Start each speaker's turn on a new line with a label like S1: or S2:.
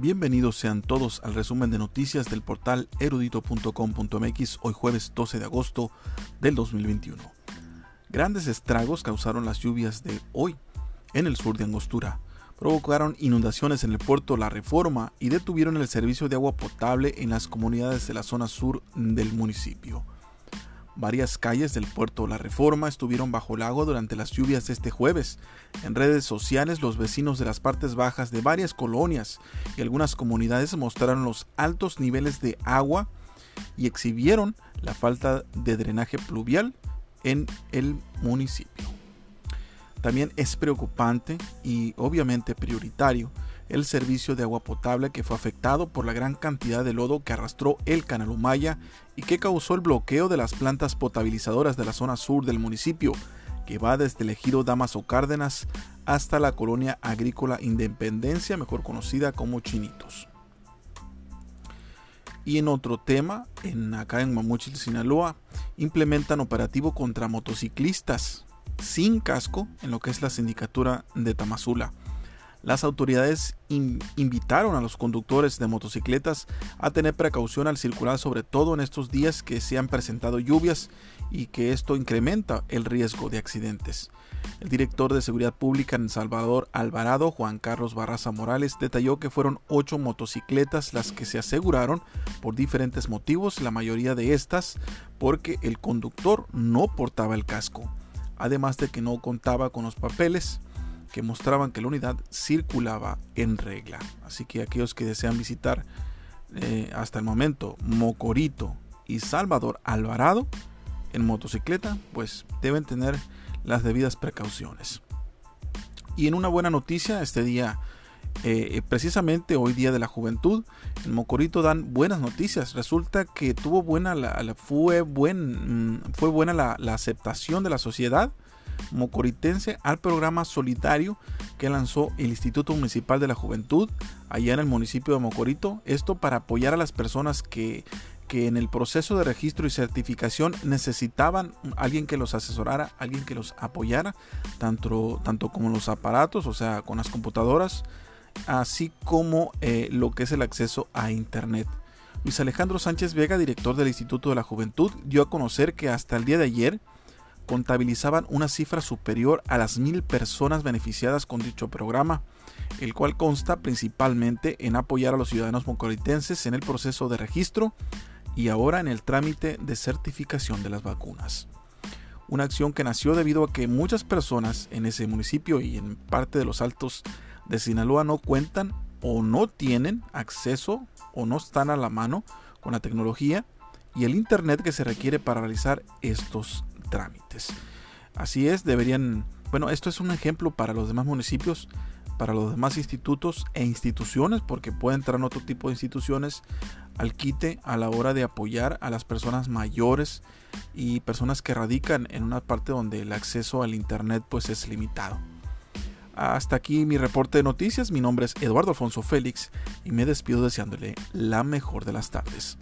S1: Bienvenidos sean todos al resumen de noticias del portal erudito.com.mx hoy jueves 12 de agosto del 2021. Grandes estragos causaron las lluvias de hoy en el sur de Angostura. Provocaron inundaciones en el puerto La Reforma y detuvieron el servicio de agua potable en las comunidades de la zona sur del municipio. Varias calles del puerto La Reforma estuvieron bajo el agua durante las lluvias de este jueves. En redes sociales, los vecinos de las partes bajas de varias colonias y algunas comunidades mostraron los altos niveles de agua y exhibieron la falta de drenaje pluvial en el municipio. También es preocupante y obviamente prioritario el servicio de agua potable que fue afectado por la gran cantidad de lodo que arrastró el canal Humaya y que causó el bloqueo de las plantas potabilizadoras de la zona sur del municipio, que va desde el ejido Damaso Cárdenas hasta la colonia agrícola Independencia, mejor conocida como Chinitos. Y en otro tema, en, acá en Mamuchil, Sinaloa, implementan operativo contra motociclistas sin casco en lo que es la sindicatura de Tamazula. Las autoridades invitaron a los conductores de motocicletas a tener precaución al circular, sobre todo en estos días que se han presentado lluvias y que esto incrementa el riesgo de accidentes. El director de Seguridad Pública en Salvador Alvarado, Juan Carlos Barraza Morales, detalló que fueron ocho motocicletas las que se aseguraron por diferentes motivos, la mayoría de estas porque el conductor no portaba el casco, además de que no contaba con los papeles que mostraban que la unidad circulaba en regla. Así que aquellos que desean visitar eh, hasta el momento Mocorito y Salvador Alvarado en motocicleta, pues deben tener las debidas precauciones. Y en una buena noticia, este día, eh, precisamente hoy día de la juventud, en Mocorito dan buenas noticias. Resulta que tuvo buena la, fue, mm, fue buena la aceptación de la sociedad mocoritense al programa solidario que lanzó el Instituto Municipal de la Juventud allá en el municipio de Mocorito. Esto para apoyar a las personas que, que en el proceso de registro y certificación necesitaban alguien que los asesorara, alguien que los apoyara, tanto, tanto como los aparatos, o sea, con las computadoras, así como eh, lo que es el acceso a Internet. Luis Alejandro Sánchez Vega, director del Instituto de la Juventud, dio a conocer que hasta el día de ayer contabilizaban una cifra superior a las mil personas beneficiadas con dicho programa, el cual consta principalmente en apoyar a los ciudadanos mocoritenses en el proceso de registro y ahora en el trámite de certificación de las vacunas. Una acción que nació debido a que muchas personas en ese municipio y en parte de los altos de Sinaloa no cuentan o no tienen acceso o no están a la mano con la tecnología y el Internet que se requiere para realizar estos trámites. Así es, deberían, bueno, esto es un ejemplo para los demás municipios, para los demás institutos e instituciones, porque pueden entrar en otro tipo de instituciones al quite a la hora de apoyar a las personas mayores y personas que radican en una parte donde el acceso al Internet pues es limitado. Hasta aquí mi reporte de noticias, mi nombre es Eduardo Alfonso Félix y me despido deseándole la mejor de las tardes.